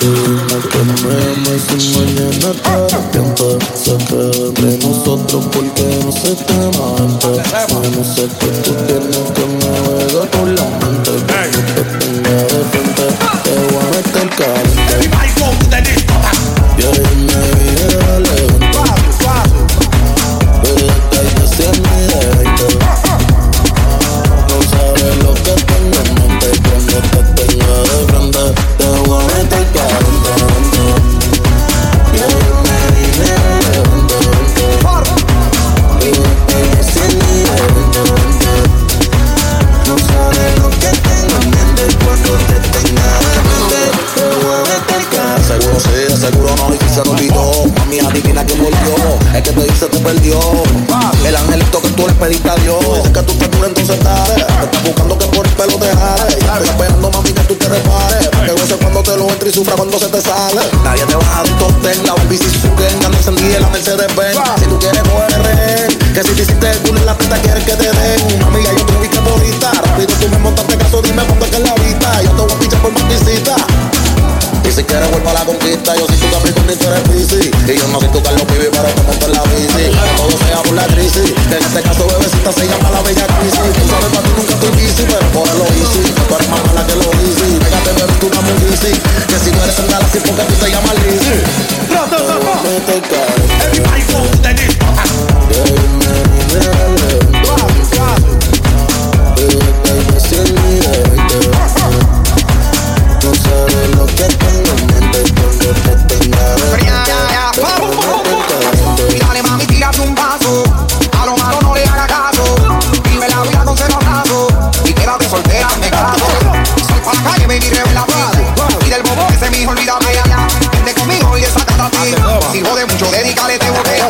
Dime que me amas y mañana te arrepientes Se queda entre nosotros porque no se te mente No sé que tú tienes que navegar por la mente Cuando te tenga de Que te te perdió El angelito que tú le pediste a Dios. Dice que tú te curas entonces dale. Te estás buscando que por el pelo te jale. Estoy esperando mami que tú te repares. Que goce cuando te lo entre y sufra cuando se te sale. Nadie te baja de un top ten La baby si su que anda encendida la Mercedes Benz quieres vuelvo a la conquista, yo soy tu Capricornio y tú eres Piscis Y yo no soy tu Carlos Pibi, pero te monto en la bici. Todo sea por la crisis, en este caso bebecita se llama la bella crisis me caso. Sal pa' la calle, baby, revela ti. Y del bobo ese mijo, olvídate. Vente conmigo y desacata a ti. Si jode mucho, dedícale este boteo.